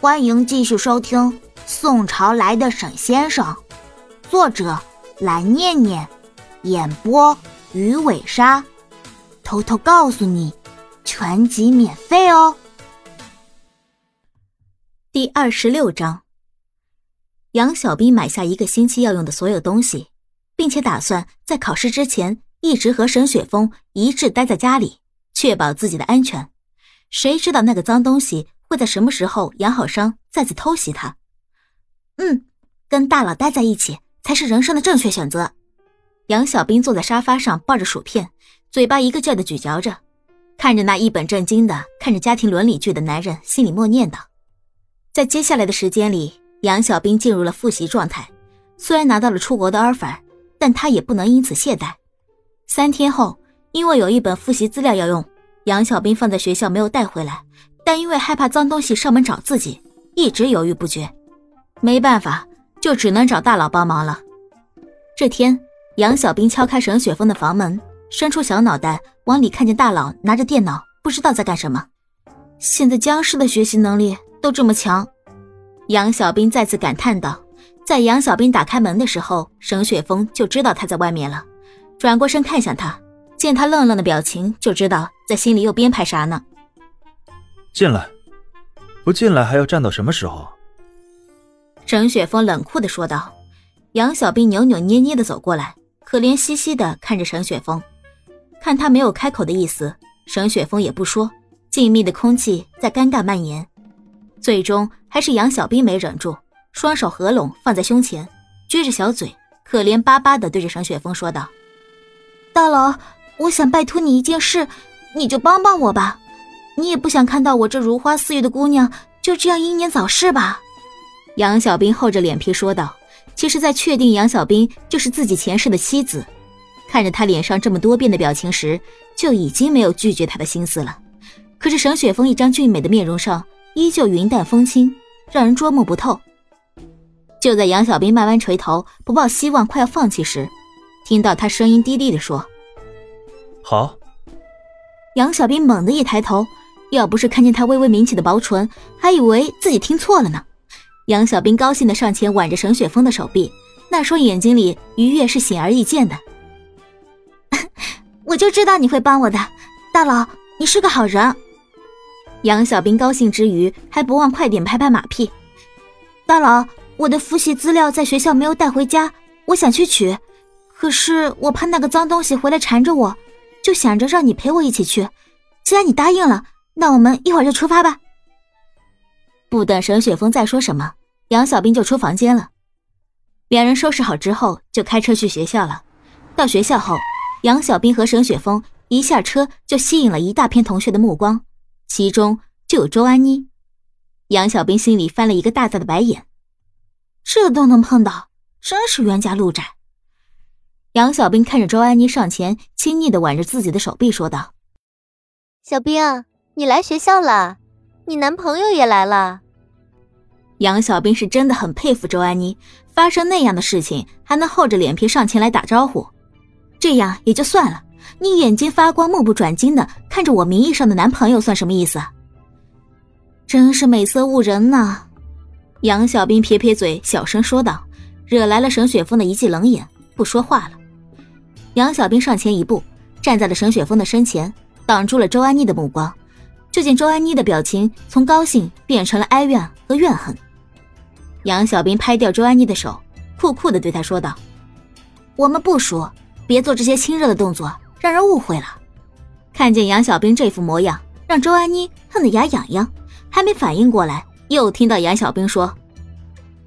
欢迎继续收听《宋朝来的沈先生》，作者蓝念念，演播鱼尾鲨。偷偷告诉你，全集免费哦。第二十六章，杨小兵买下一个星期要用的所有东西，并且打算在考试之前一直和沈雪峰一致待在家里，确保自己的安全。谁知道那个脏东西？会在什么时候养好伤，再次偷袭他？嗯，跟大佬待在一起才是人生的正确选择。杨小兵坐在沙发上，抱着薯片，嘴巴一个劲的咀嚼着，看着那一本正经的看着家庭伦理剧的男人，心里默念道：在接下来的时间里，杨小兵进入了复习状态。虽然拿到了出国的 offer，但他也不能因此懈怠。三天后，因为有一本复习资料要用，杨小兵放在学校没有带回来。但因为害怕脏东西上门找自己，一直犹豫不决。没办法，就只能找大佬帮忙了。这天，杨小兵敲开沈雪峰的房门，伸出小脑袋往里看见大佬拿着电脑，不知道在干什么。现在僵尸的学习能力都这么强，杨小兵再次感叹道。在杨小兵打开门的时候，沈雪峰就知道他在外面了，转过身看向他，见他愣愣的表情，就知道在心里又编排啥呢。进来，不进来还要站到什么时候？沈雪峰冷酷的说道。杨小兵扭扭捏捏的走过来，可怜兮兮的看着沈雪峰，看他没有开口的意思，沈雪峰也不说。静谧的空气在尴尬蔓延，最终还是杨小兵没忍住，双手合拢放在胸前，撅着小嘴，可怜巴巴的对着沈雪峰说道：“大佬，我想拜托你一件事，你就帮帮我吧。”你也不想看到我这如花似玉的姑娘就这样英年早逝吧？杨小兵厚着脸皮说道。其实，在确定杨小兵就是自己前世的妻子，看着他脸上这么多变的表情时，就已经没有拒绝他的心思了。可是沈雪峰一张俊美的面容上依旧云淡风轻，让人捉摸不透。就在杨小兵慢慢垂头、不抱希望、快要放弃时，听到他声音低低的说：“好。”杨小兵猛地一抬头。要不是看见他微微抿起的薄唇，还以为自己听错了呢。杨小兵高兴的上前挽着沈雪峰的手臂，那双眼睛里愉悦是显而易见的。我就知道你会帮我的，大佬，你是个好人。杨小兵高兴之余，还不忘快点拍拍马屁。大佬，我的复习资料在学校没有带回家，我想去取，可是我怕那个脏东西回来缠着我，就想着让你陪我一起去。既然你答应了。那我们一会儿就出发吧。不等沈雪峰再说什么，杨小兵就出房间了。两人收拾好之后，就开车去学校了。到学校后，杨小兵和沈雪峰一下车就吸引了一大片同学的目光，其中就有周安妮。杨小兵心里翻了一个大大的白眼，这都能碰到，真是冤家路窄。杨小兵看着周安妮上前，亲昵的挽着自己的手臂，说道：“小兵。”你来学校了，你男朋友也来了。杨小兵是真的很佩服周安妮，发生那样的事情还能厚着脸皮上前来打招呼，这样也就算了。你眼睛发光、目不转睛的看着我名义上的男朋友，算什么意思？真是美色误人呐！杨小兵撇撇嘴，小声说道，惹来了沈雪峰的一记冷眼，不说话了。杨小兵上前一步，站在了沈雪峰的身前，挡住了周安妮的目光。就见周安妮的表情从高兴变成了哀怨和怨恨。杨小兵拍掉周安妮的手，酷酷的对她说道：“我们不熟，别做这些亲热的动作，让人误会了。”看见杨小兵这副模样，让周安妮恨得牙痒痒，还没反应过来，又听到杨小兵说：“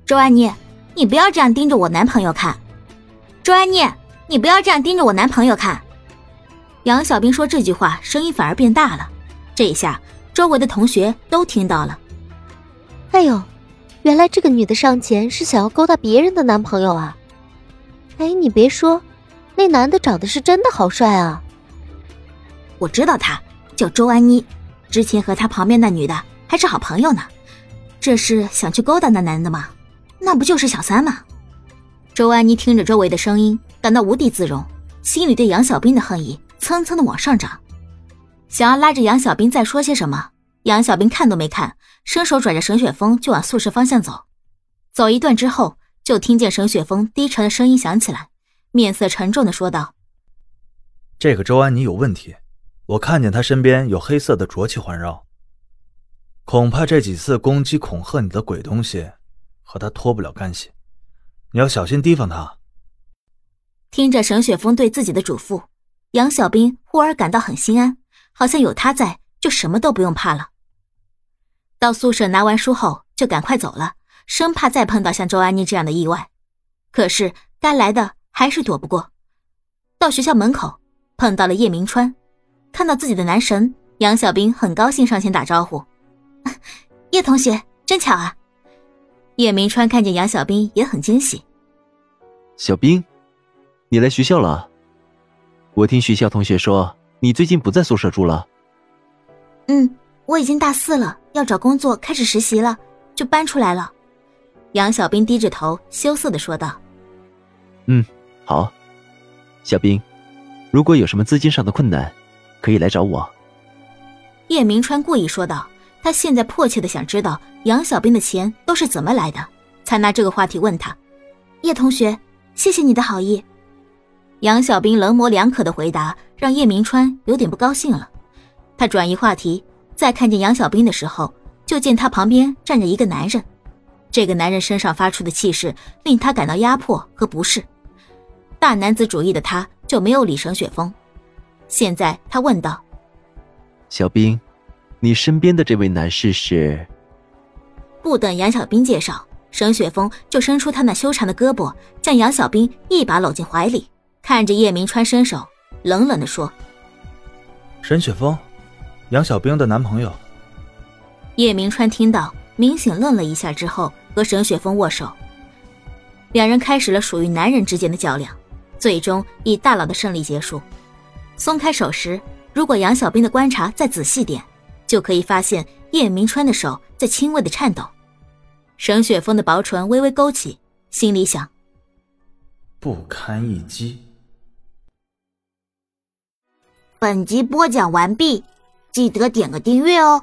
周安妮，你不要这样盯着我男朋友看。”周安妮，你不要这样盯着我男朋友看。杨小兵说这句话，声音反而变大了。这一下，周围的同学都听到了。哎呦，原来这个女的上前是想要勾搭别人的男朋友啊！哎，你别说，那男的长得是真的好帅啊！我知道他叫周安妮，之前和他旁边那女的还是好朋友呢。这是想去勾搭那男的吗？那不就是小三吗？周安妮听着周围的声音，感到无地自容，心里对杨小兵的恨意蹭蹭的往上涨。想要拉着杨小兵再说些什么，杨小兵看都没看，伸手拽着沈雪峰就往宿舍方向走。走一段之后，就听见沈雪峰低沉的声音响起来，面色沉重的说道：“这个周安妮有问题，我看见她身边有黑色的浊气环绕，恐怕这几次攻击恐吓你的鬼东西和她脱不了干系，你要小心提防她。”听着沈雪峰对自己的嘱咐，杨小兵忽而感到很心安，好像有他在，就什么都不用怕了。到宿舍拿完书后，就赶快走了，生怕再碰到像周安妮这样的意外。可是该来的还是躲不过。到学校门口，碰到了叶明川，看到自己的男神，杨小兵很高兴，上前打招呼：“ 叶同学，真巧啊！”叶明川看见杨小兵也很惊喜：“小兵。”你来学校了？我听学校同学说你最近不在宿舍住了。嗯，我已经大四了，要找工作，开始实习了，就搬出来了。杨小兵低着头，羞涩的说道：“嗯，好，小兵，如果有什么资金上的困难，可以来找我。”叶明川故意说道，他现在迫切的想知道杨小兵的钱都是怎么来的，才拿这个话题问他。叶同学，谢谢你的好意。杨小兵冷模两可的回答让叶明川有点不高兴了，他转移话题，再看见杨小兵的时候，就见他旁边站着一个男人，这个男人身上发出的气势令他感到压迫和不适。大男子主义的他就没有理沈雪峰，现在他问道：“小兵，你身边的这位男士是？”不等杨小兵介绍，沈雪峰就伸出他那修长的胳膊，将杨小兵一把搂进怀里。看着叶明川伸手，冷冷的说：“沈雪峰，杨小兵的男朋友。”叶明川听到，明显愣了一下，之后和沈雪峰握手。两人开始了属于男人之间的较量，最终以大佬的胜利结束。松开手时，如果杨小兵的观察再仔细点，就可以发现叶明川的手在轻微的颤抖。沈雪峰的薄唇微微勾起，心里想：不堪一击。本集播讲完毕，记得点个订阅哦。